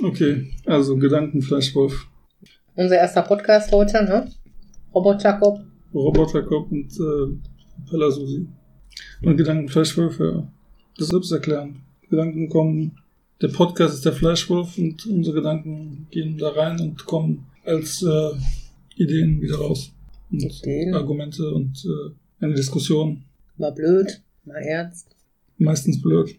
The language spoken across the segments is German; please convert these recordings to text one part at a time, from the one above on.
Okay, also Gedankenfleischwolf. Unser erster Podcast heute, ne? Roboterkopf. Roboterkopf und äh, Pella Susi. Und Gedankenfleischwolf, ja. Das selbst erklären. Gedanken kommen, der Podcast ist der Fleischwolf und unsere Gedanken gehen da rein und kommen als äh, Ideen wieder raus. Und Ideen. Argumente und äh, eine Diskussion. Mal blöd, mal ernst. Meistens blöd.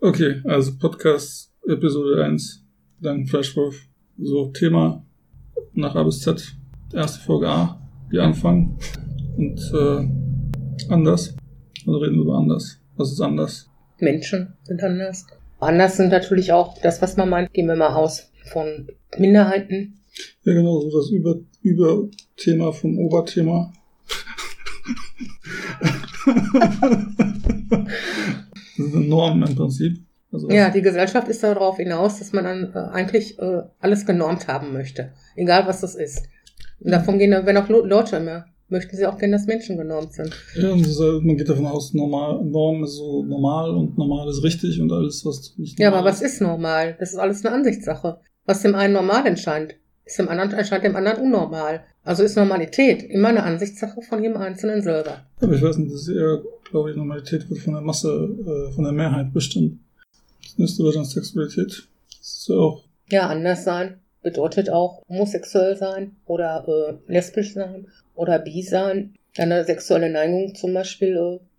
Okay, also Podcast Episode 1, Gedanken Fleischwolf. So, Thema nach A bis Z. Erste Folge A, wir anfangen. Und äh, anders. Also reden wir über anders. Was ist anders? Menschen sind anders. Anders sind natürlich auch das, was man meint, gehen wir mal aus von Minderheiten. Ja, genau, so das Über Überthema vom Oberthema. das ist eine Norm im Prinzip. Also Ja, die Gesellschaft ist darauf hinaus, dass man dann äh, eigentlich äh, alles genormt haben möchte. Egal was das ist. Und davon gehen, wenn auch Leute immer, möchten sie auch gerne, dass Menschen genormt sind. Ja, ist man geht davon aus, normal, Norm ist so normal und normal ist richtig und alles, was nicht Ja, normal aber was ist normal? Das ist alles eine Ansichtssache. Was dem einen normal erscheint, ist dem anderen, erscheint dem anderen unnormal. Also ist Normalität immer eine Ansichtssache von jedem Einzelnen selber. Aber ich weiß nicht, das ist eher, glaube ich, Normalität wird von der Masse, äh, von der Mehrheit bestimmt. Das nächste wird dann Sexualität. Das ist ja auch, Ja, anders sein bedeutet auch homosexuell sein oder äh, lesbisch sein oder bi sein. Eine sexuelle Neigung zum Beispiel,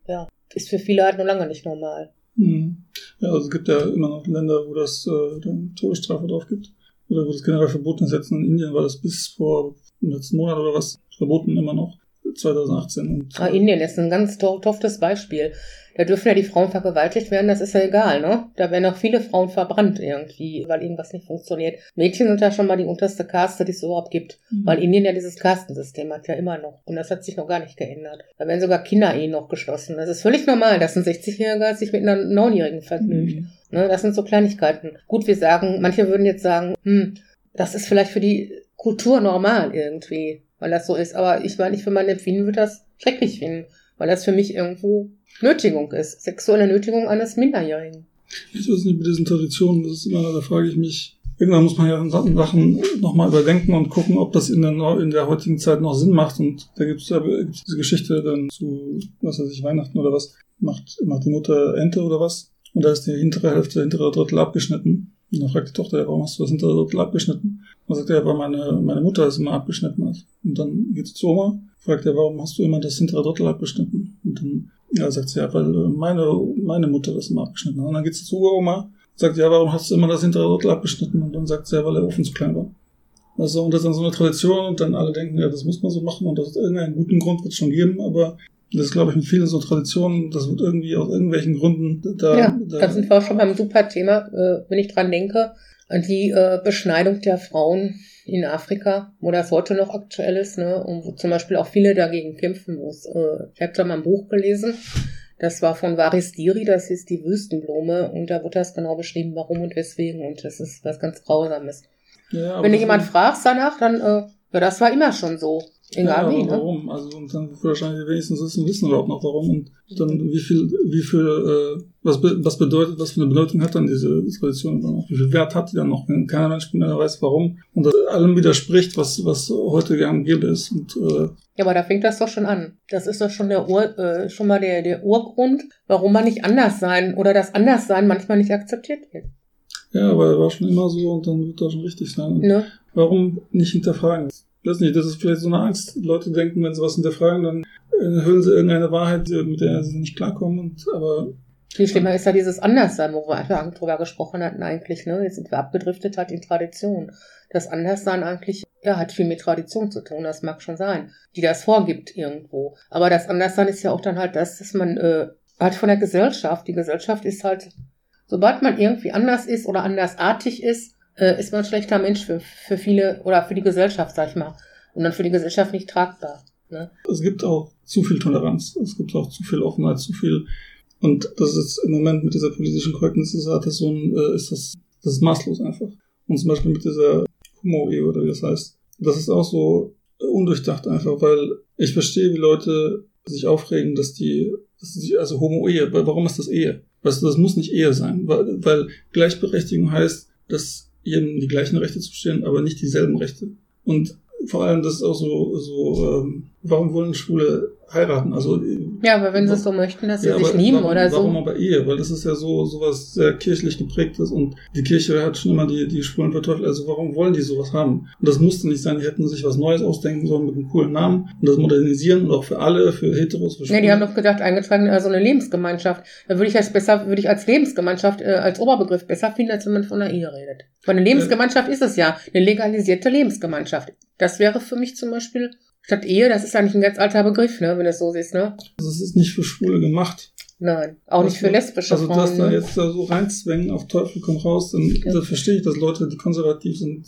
äh, ja, ist für viele halt noch lange nicht normal. hm. ja, also es gibt ja immer noch Länder, wo das äh, dann Todesstrafe drauf gibt. Oder wo das generell verboten ist. Jetzt in Indien war das bis vor im letzten Monat oder was verboten immer noch. 2018. Und, Ah, Indien ist ein ganz to toffes Beispiel. Da dürfen ja die Frauen vergewaltigt werden, das ist ja egal, ne? Da werden auch viele Frauen verbrannt irgendwie, weil irgendwas nicht funktioniert. Mädchen sind ja schon mal die unterste Kaste, die es überhaupt gibt. Weil Indien ja dieses Kastensystem hat ja immer noch. Und das hat sich noch gar nicht geändert. Da werden sogar Kinderehen noch geschlossen. Das ist völlig normal, dass ein 60-Jähriger sich mit einer 9-Jährigen vergnügt. Mhm. Ne, das sind so Kleinigkeiten. Gut, wir sagen, manche würden jetzt sagen, hm, das ist vielleicht für die Kultur normal irgendwie, weil das so ist. Aber ich meine, ich für mein Empfinden würde das schrecklich finden, weil das für mich irgendwo Nötigung ist. Sexuelle Nötigung eines Minderjährigen. Ich weiß nicht, mit diesen Traditionen, das ist immer, da frage ich mich, irgendwann muss man ja Sachen nochmal überdenken und gucken, ob das in der, in der heutigen Zeit noch Sinn macht. Und da gibt es ja diese Geschichte dann zu, was weiß ich, Weihnachten oder was, macht, macht die Mutter Ente oder was. Und da ist die hintere Hälfte, hintere Drittel abgeschnitten. Und dann fragt die Tochter, ja, warum hast du das hintere Drittel abgeschnitten? Und dann sagt er, ja, weil meine, meine Mutter es immer abgeschnitten hat. Und dann geht sie zu Oma, fragt er, warum hast du immer das hintere Drittel abgeschnitten? Und dann ja, sagt sie, ja, weil äh, meine, meine Mutter das immer abgeschnitten hat. Und dann geht sie zu Uroma, sagt, ja, warum hast du immer das hintere Drittel abgeschnitten? Und dann sagt sie, ja, weil der Ofen zu klein war. Also, und das ist dann so eine Tradition und dann alle denken, ja, das muss man so machen und das ist irgendeinen guten Grund wird es schon geben, aber das ist, glaube ich, mit vielen so Traditionen, das wird irgendwie aus irgendwelchen Gründen da, ja, da da sind wir schon beim super Thema, äh, wenn ich dran denke, an die äh, Beschneidung der Frauen in Afrika, wo das heute noch aktuell ist, ne, und wo zum Beispiel auch viele dagegen kämpfen, es, äh, ich habe da mal ein Buch gelesen, das war von Varis Diri, das ist die Wüstenblume, und da wurde das genau beschrieben, warum und weswegen, und das ist was ganz Grausames. ja, Wenn du das- jemand fragst danach, dann, äh, ja, das war immer schon so. Egal ja, wie, ne? warum? Also und dann wahrscheinlich wenigstens wissen, wissen überhaupt noch warum und dann wie viel, wie viel, äh, was, be was bedeutet, was für eine Bedeutung hat dann diese Tradition dann auch? Wie viel Wert hat die dann noch? Wenn keiner Mensch mehr weiß, warum und das allem widerspricht, was was heute und gäbe ist und äh, Ja, aber da fängt das doch schon an. Das ist doch schon der Ur, äh, schon mal der, der Urgrund, warum man nicht anders sein oder das Anderssein manchmal nicht akzeptiert wird. ja, aber er war schon immer so und dann wird das schon richtig sein. Ne? Warum nicht hinterfragen? Weiß nicht, das ist vielleicht so eine Angst. Leute denken, wenn sie was hinterfragen, dann äh, hören sie irgendeine Wahrheit, mit der sie nicht klarkommen. Und, aber Viel schlimmer ist ja dieses Anderssein, wo wir einfach drüber gesprochen hatten eigentlich. Ne? Jetzt sind wir abgedriftet halt in Tradition. Das Anderssein eigentlich ja, hat viel mit Tradition zu tun, das mag schon sein, die das vorgibt irgendwo. Aber das Anderssein ist ja auch dann halt das, dass man äh, halt von der Gesellschaft, die Gesellschaft ist halt, sobald man irgendwie anders ist oder andersartig ist, äh, ist man ein schlechter Mensch für, für viele oder für die Gesellschaft, sag ich mal. Und dann für die Gesellschaft nicht tragbar. Ne? es gibt auch zu viel Toleranz. Es gibt auch zu viel Offenheit, zu viel. Und das ist im Moment mit dieser politischen Korrektness, ist, das so ein, äh, ist das, das ist maßlos einfach. Und zum Beispiel mit dieser Homo-Ehe oder wie das heißt. Das ist auch so undurchdacht einfach, weil ich verstehe, wie Leute sich aufregen, dass die, dass sie, also Homo-Ehe, weil warum ist das Ehe? Weißt du, das muss nicht Ehe sein, weil, weil Gleichberechtigung heißt, dass jedem die gleichen Rechte zustehen, aber nicht dieselben Rechte. Und vor allem, das ist auch so, so ähm, warum wollen Schwule heiraten? Also ja, aber wenn sie es so möchten, dass sie ja, sich lieben warum, oder so. Warum aber Ehe? Weil das ist ja so sowas sehr kirchlich geprägtes und die Kirche hat schon immer die, die Schwulen verteufelt. Also warum wollen die sowas haben? Und das musste nicht sein. Die hätten sich was Neues ausdenken sollen mit einem coolen Namen und das modernisieren und auch für alle, für Heteros, für Ja, die haben doch gedacht, eingetragen, also eine Lebensgemeinschaft. Da würde ich als besser, würde ich als Lebensgemeinschaft, äh, als Oberbegriff besser finden, als wenn man von einer Ehe redet. Weil eine Lebensgemeinschaft ist es ja. Eine legalisierte Lebensgemeinschaft. Das wäre für mich zum Beispiel Statt Ehe, das ist eigentlich ein ganz alter Begriff, ne, wenn du es so siehst, ne? Das ist nicht für Schwule gemacht. Nein, auch nicht für lesbische also, Frauen. Also, dass da ne? jetzt da so reinzwängen, auf Teufel komm raus, dann, Ja. dann verstehe ich, dass Leute, die konservativ sind,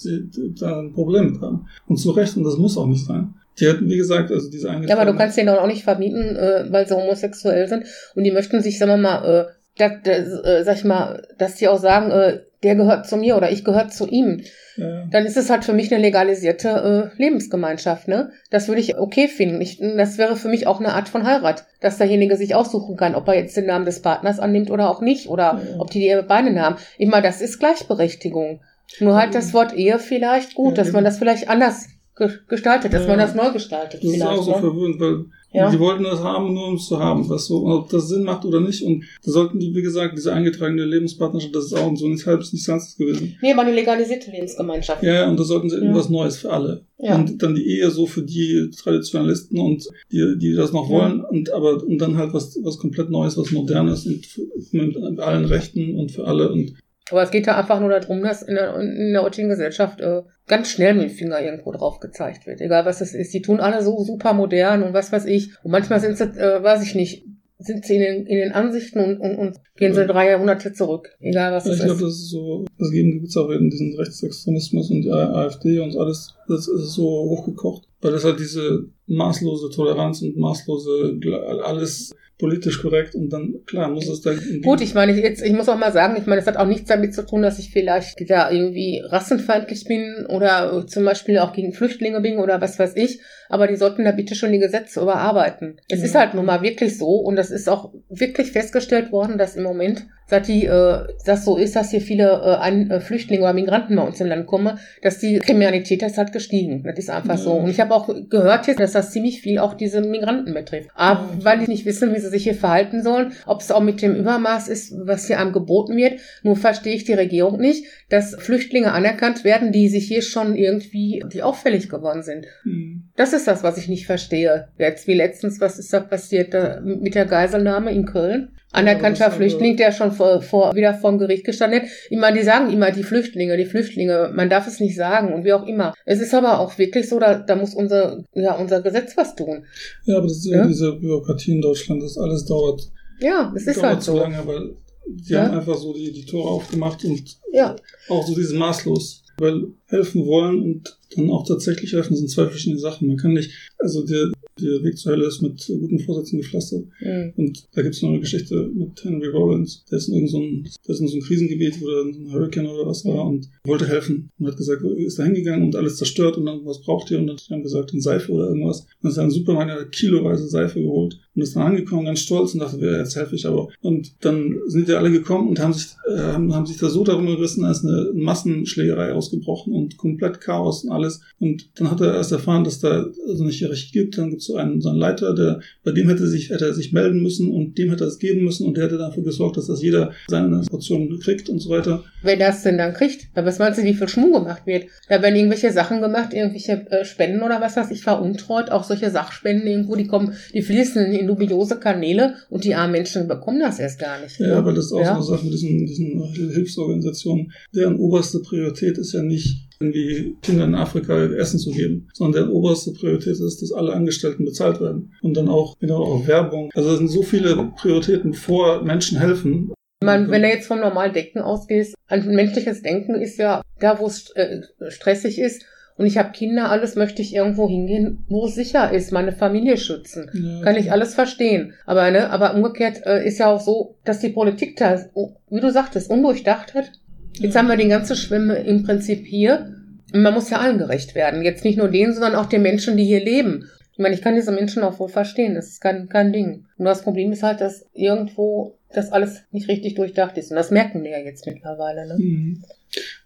da ein Problem mit haben. Und zu Recht, und das muss auch nicht sein. Die hätten, wie gesagt, also diese Ja, aber du kannst denen auch nicht verbieten, äh, weil sie homosexuell sind und die möchten sich, sagen wir mal, äh, da, da, äh, sag ich mal, dass die auch sagen, äh, der gehört zu mir oder ich gehöre zu ihm. Ja. Dann ist es halt für mich eine legalisierte äh, Lebensgemeinschaft, ne? Das würde ich okay finden. Ich, das wäre für mich auch eine Art von Heirat, dass derjenige sich aussuchen kann, ob er jetzt den Namen des Partners annimmt oder auch nicht oder Ja. ob die die beide Namen. Ich meine, das ist Gleichberechtigung. Nur halt das Wort Ehe vielleicht gut, Ja, dass man das vielleicht anders ge gestaltet, dass man das neu gestaltet. Das ist auch so ne? verwirrend, weil Ja. die wollten das haben, nur um es zu haben, was so, ob das Sinn macht oder nicht. Und da sollten die, wie gesagt, diese eingetragene Lebenspartnerschaft, das ist auch so nicht halbes, nicht ganzes gewesen. Nee, aber eine legalisierte Lebensgemeinschaft. Ja, ja, und da sollten sie Ja. irgendwas Neues für alle. Ja. Und dann die Ehe so für die Traditionalisten und die, die das noch Ja. wollen, und aber und dann halt was, was komplett Neues, was modernes und für, mit allen Rechten und für alle und Aber es geht da einfach nur darum, dass in der, in der heutigen Gesellschaft äh, ganz schnell mit dem Finger irgendwo drauf gezeigt wird. Egal was es ist. Die tun alle so super modern und was weiß ich. Und manchmal sind sie, äh, weiß ich nicht, sind sie in den, in den Ansichten und, und, und gehen sie Ja. drei Jahrhunderte zurück. Egal was Ja, es ich glaube, ist. das ist so, das geben gibt es auch in diesen Rechtsextremismus und die AfD und alles, das ist so hochgekocht, weil das halt diese maßlose Toleranz und maßlose alles politisch korrekt und dann, klar, muss es da Gut, ich meine, jetzt, ich muss auch mal sagen, ich meine, es hat auch nichts damit zu tun, dass ich vielleicht da irgendwie rassenfeindlich bin oder zum Beispiel auch gegen Flüchtlinge bin oder was weiß ich. Aber die sollten da bitte schon die Gesetze überarbeiten. Es Ja. ist halt nun mal wirklich so und das ist auch wirklich festgestellt worden, dass im Moment, seit die, äh, das so ist, dass hier viele äh, ein, äh, Flüchtlinge oder Migranten bei uns im Land kommen, dass die Kriminalität das hat gestiegen. Das ist einfach Ja. so. Und ich habe auch gehört jetzt, dass das ziemlich viel auch diese Migranten betrifft. Aber Ja. weil die nicht wissen, wie sie sich hier verhalten sollen, ob es auch mit dem Übermaß ist, was hier einem geboten wird. Nur verstehe ich die Regierung nicht, dass Flüchtlinge anerkannt werden, die sich hier schon irgendwie, die auffällig geworden sind. Hm. Das ist das, was ich nicht verstehe. Jetzt wie letztens, was ist da passiert da mit der Geiselnahme in Köln? Anerkannter aber- Flüchtling, der schon vor, vor, wieder vor Gericht gestanden hat. Ich meine, die sagen immer, die Flüchtlinge, die Flüchtlinge, man darf es nicht sagen und wie auch immer. Es ist aber auch wirklich so, da, da muss unser, ja, unser Gesetz was tun. Ja, aber das ist ja, diese Bürokratie in Deutschland, das alles dauert, Ja, es ist dauert halt zu so. lange, weil die Ja. haben einfach so die, die Tore aufgemacht und Ja, auch so dieses maßlos, weil helfen wollen und dann auch tatsächlich helfen sind zwei verschiedene Sachen. Man kann nicht, also der, der Weg zur Hölle ist mit guten Vorsätzen gepflastert. Mhm. Und da gibt es noch eine Geschichte mit Henry Rollins, der ist in irgendeinem so ein, der ist in so einem Krisengebiet, wo da ein Hurricane oder was war und wollte helfen und hat gesagt, ist da hingegangen und alles zerstört und dann, was braucht ihr? Und dann haben gesagt, eine Seife oder irgendwas. Und dann ist er in den Supermarkt, hat kiloweise Seife geholt und ist dann angekommen, ganz stolz und dachte, ja, jetzt helfe ich aber. Und dann sind die alle gekommen und haben sich, äh, haben, haben sich da so darum gerissen, als eine Massenschlägerei ausgebrochen und komplett Chaos und alles. Und dann hat er erst erfahren, dass da also nicht Hierarchie gibt. Dann gibt so einen, so einen Leiter, der, bei dem hätte sich, hätte er sich melden müssen und dem hätte er es geben müssen und der hätte dafür gesorgt, dass das jeder seine Portion kriegt und so weiter. Wer das denn dann kriegt? Aber was meinst du, wie viel Schmuh gemacht wird? Da werden irgendwelche Sachen gemacht, irgendwelche äh, Spenden oder was weiß ich, veruntreut, auch solche Sachspenden irgendwo, die kommen, die fließen in dubiose Kanäle und die armen Menschen bekommen das erst gar nicht. Ja, ne? weil das ist auch Ja. so eine Sache mit diesen, diesen Hilfsorganisationen. Deren oberste Priorität ist ja nicht, irgendwie Kindern in Afrika Essen zu geben, sondern deren oberste Priorität ist, dass alle Angestellten bezahlt werden. Und dann auch, genau, auch Werbung. Also es sind so viele Prioritäten, bevor Menschen helfen. Meine, wenn du jetzt vom normalen Denken ausgehst, ein menschliches Denken ist ja da, wo es äh, stressig ist. Und ich habe Kinder, alles möchte ich irgendwo hingehen, wo es sicher ist, meine Familie schützen. Ja, Kann ich alles verstehen. Aber, ne, aber umgekehrt äh, ist ja auch so, dass die Politik da, wie du sagtest, undurchdacht hat. Jetzt haben wir den ganzen Schwimme im Prinzip hier. Man muss ja allen gerecht werden. Jetzt nicht nur denen, sondern auch den Menschen, die hier leben. Ich meine, ich kann diese Menschen auch wohl verstehen. Das ist kein, kein Ding. Nur das Problem ist halt, dass irgendwo das alles nicht richtig durchdacht ist. Und das merken die ja jetzt mittlerweile. Ne? Mhm.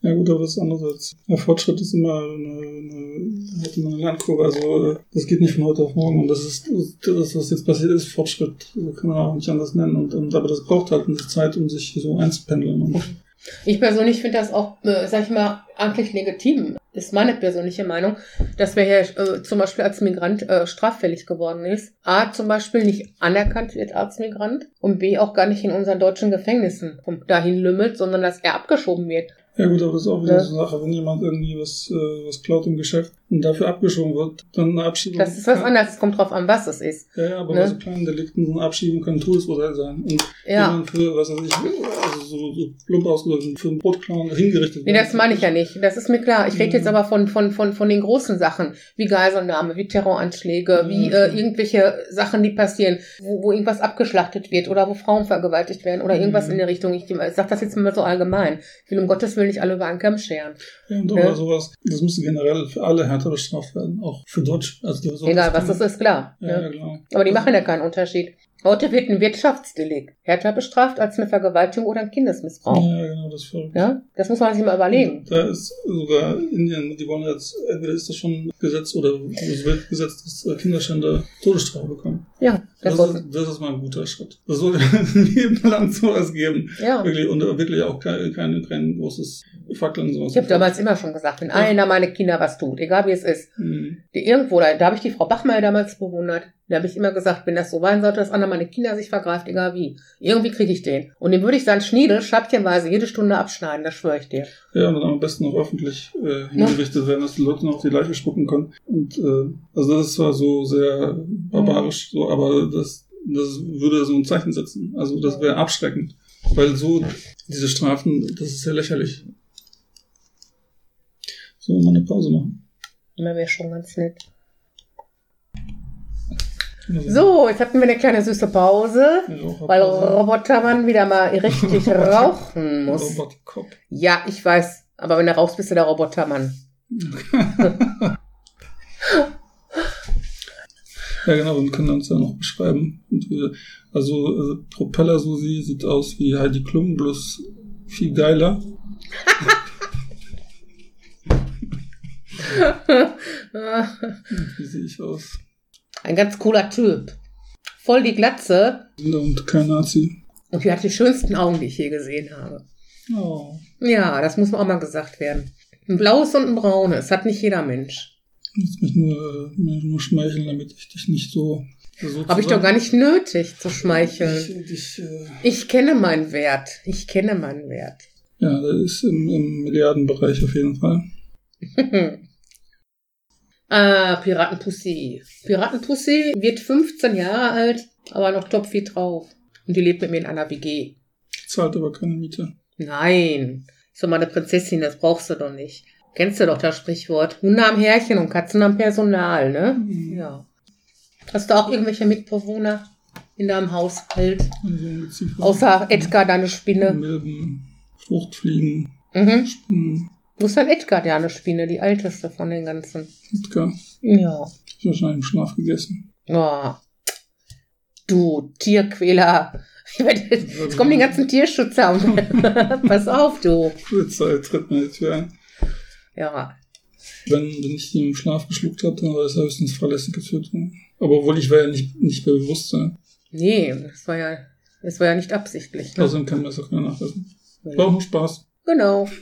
Ja gut, aber das ist andererseits. Der Fortschritt ist immer eine, eine, hat immer eine Lernkurve. Also das geht nicht von heute auf morgen. Und das ist das, was jetzt passiert ist, Fortschritt. Kann man auch nicht anders nennen. Und, und aber das braucht halt eine Zeit, um sich so einzupendeln. Und ich persönlich finde das auch, äh, sag ich mal, eigentlich legitim. Ist meine persönliche Meinung, dass wer hier äh, zum Beispiel als Migrant äh, straffällig geworden ist, A, zum Beispiel nicht anerkannt wird als Migrant und B, auch gar nicht in unseren deutschen Gefängnissen dahin lümmelt, sondern dass er abgeschoben wird. Ja gut, aber das ist auch wieder ja. so eine Sache, wenn jemand irgendwie was, äh, was klaut im Geschäft und dafür abgeschoben wird, dann eine Abschiebung. Das ist was anderes, es kommt drauf an, was es ist. Ja, ja aber ne? bei so kleinen Delikten, so eine Abschiebung kann ein Todesurteil sein. Und ja. wenn man für, was weiß ich, also so, so plump ausgedrückt, für einen Brotklauen hingerichtet wird. Nee, das meine ich ja nicht. Das ist mir klar. Ich rede jetzt aber von, von, von, von den großen Sachen, wie Geiselnahme, wie Terroranschläge, ja, wie äh, irgendwelche Sachen, die passieren, wo, wo irgendwas abgeschlachtet wird oder wo Frauen vergewaltigt werden oder irgendwas mhm. in der Richtung. Ich, ich sage das jetzt mal so allgemein. Ich will um Gottes Willen nicht alle über einen Kamm scheren. Ja, und ja. sowas, das müsste generell für alle härter bestraft werden, auch für Deutsch. Also Egal, was das ist, klar. Ja, ja. klar. Aber die machen ja keinen Unterschied. Heute wird ein Wirtschaftsdelikt härter bestraft als eine Vergewaltigung oder ein Kindesmissbrauch. Ja, genau, das ist verrückt. Ja, das muss man sich mal überlegen. Da ist sogar Indien, die wollen jetzt, entweder ist das schon Gesetz oder es wird gesetzt, dass Kinderschänder Todesstrafe bekommen. Ja, das, das, ist, das ist mal ein guter Schritt. Das sollte in jedem Land sowas geben. Ja. Wirklich, und wirklich auch kein, kein, kein großes Fackeln. Sowas. Ich habe damals immer schon gesagt, wenn ja. einer meine Kinder was tut, egal wie es ist, mhm. die irgendwo, da, da habe ich die Frau Bachmeier damals bewundert, da habe ich immer gesagt, wenn das so sein sollte, dass einer meine Kinder sich vergreift, egal wie, irgendwie kriege ich den. Und den würde ich dann Schniedel, schabchenweise, jede Stunde abschneiden, das schwöre ich dir. Ja, und dann am besten auch öffentlich äh, hingerichtet ja. werden, dass die Leute noch auf die Leiche spucken können. Und äh, also das ist zwar so sehr barbarisch, so, aber das, das würde so ein Zeichen setzen. Also das wäre abschreckend. Weil so diese Strafen, das ist ja lächerlich. So, mal eine Pause machen. Na, wäre schon ganz nett. So, jetzt hatten wir eine kleine süße Pause, weil Robotermann wieder mal richtig rauchen muss. Ja, ich weiß, aber wenn du rauchst, bist du der Robotermann. ja, genau, wir können uns ja noch beschreiben. Also, also Propeller Susi sieht aus wie Heidi Klum, bloß viel geiler. wie sehe ich aus? Ein ganz cooler Typ. Voll die Glatze. Und kein Nazi. Und er hat die schönsten Augen, die ich je gesehen habe. Oh. Ja, das muss auch mal gesagt werden. Ein blaues und ein braunes. Hat nicht jeder Mensch. Du musst mich nur, nur schmeicheln, damit ich dich nicht so. so Habe ich doch gar nicht nötig zu schmeicheln. Ich, ich, äh ich kenne meinen Wert. Ich kenne meinen Wert. Ja, das ist im, im Milliardenbereich auf jeden Fall. Ah, Piratenpussy. Piratenpussy wird 15 Jahre alt, aber noch topfit drauf. Und die lebt mit mir in einer WG. Zahlt aber keine Miete. Nein. Ist doch mal eine Prinzessin, das brauchst du doch nicht. Kennst du doch das Sprichwort? Hunde am Härchen und Katzen am Personal, ne? Mhm. Ja. Hast du auch irgendwelche Mitbewohner in deinem Haushalt? Also Außer Edgar, deine Spinne. Milben, Fruchtfliegen, mhm. Spinnen. Wo ist dann Edgar, der eine Spinne, die älteste von den ganzen? Edgar? Ja. Ist wahrscheinlich im Schlaf gegessen. Oh. Du Tierquäler. Jetzt kommen die ganzen Tierschützer pass auf, du. Polizei tritt mir die Tür ein. Ja. Wenn, wenn ich die im Schlaf geschluckt habe, dann war es höchstens fahrlässige Tötung. Aber obwohl ich war ja nicht, nicht bei Bewusstsein. Nee, das war ja, das war ja nicht absichtlich. Ne? Außerdem kann man es auch keiner nachweisen. War auch nur Spaß. Genau.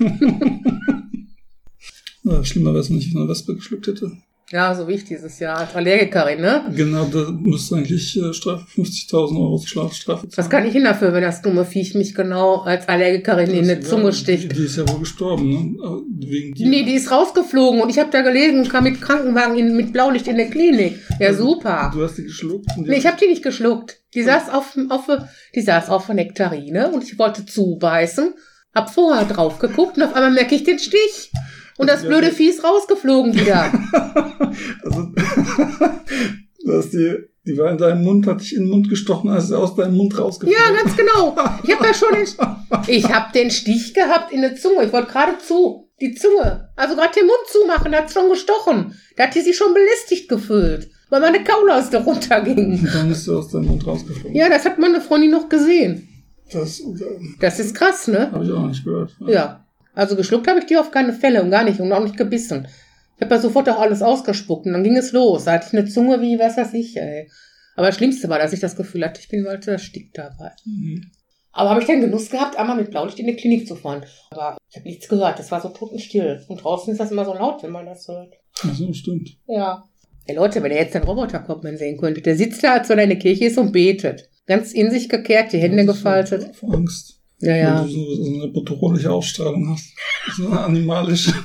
Ja, schlimmer wäre es, wenn ich eine Wespe geschluckt hätte. Ja, so wie ich dieses Jahr als Allergikerin, ne? Genau, da müsste eigentlich äh, Strafe 50.000 Euro Schlafstrafe zahlen. Was kann ich denn dafür, wenn das dumme Viech mich genau als Allergikerin in die Zunge sticht? Die, die, ist ja wohl gestorben, ne? Wegen dir. Nee, die ist rausgeflogen und ich habe da gelegen und kam mit Krankenwagen in, mit Blaulicht in der Klinik. Ja, also, super. Du hast die geschluckt? Die nee, ich habe die nicht geschluckt. Die saß auf, auf, die saß auf Nektarine und ich wollte zubeißen, hab vorher drauf geguckt und auf einmal merke ich den Stich. Und das blöde Vieh ist rausgeflogen wieder. also, du hast die, die war in deinem Mund, hat dich in den Mund gestochen, als sie aus deinem Mund rausgeflogen. Ja, ganz genau. Ich habe da schon den, ich habe den Stich gehabt in der Zunge. Ich wollte gerade zu, die Zunge. Also gerade den Mund zumachen, da hat schon gestochen. Da hat die sich schon belästigt gefühlt, weil meine Kaulaste runterging. Und dann ist sie aus deinem Mund rausgeflogen. Ja, das hat meine Freundin noch gesehen. Das, Das ist krass, ne? habe ich auch nicht gehört. Ja. Also geschluckt habe ich die auf keine Fälle und gar nicht und auch nicht gebissen. Ich habe ja sofort auch alles ausgespuckt und dann ging es los. Da hatte ich eine Zunge wie, was weiß ich, ey. Aber das Schlimmste war, dass ich das Gefühl hatte, ich bin bald erstickt dabei. Mhm. Aber habe ich den Genuss gehabt, einmal mit Blaulicht in die Klinik zu fahren. Aber ich habe nichts gehört. Das war so totenstill. Und draußen ist das immer so laut, wenn man das hört. Ach so, stimmt. Ja. Ey Leute, wenn ihr jetzt den Roboterkopf mal sehen könntet, der sitzt da, als wenn er in der Kirche ist und betet. Ganz in sich gekehrt, die Hände gefaltet. Vor Angst. Ja, ja. du so, eine bedrohliche Ausstrahlung hast. So eine animalische.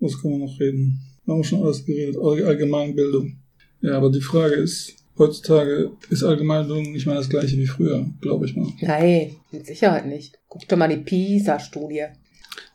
Was kann man noch reden? Haben wir schon alles geredet. All- Allgemeinbildung. Ja, aber die Frage ist, heutzutage ist Allgemeinbildung nicht mehr das gleiche wie früher, glaube ich mal. Nein, mit Sicherheit nicht. Guck dir mal die PISA-Studie.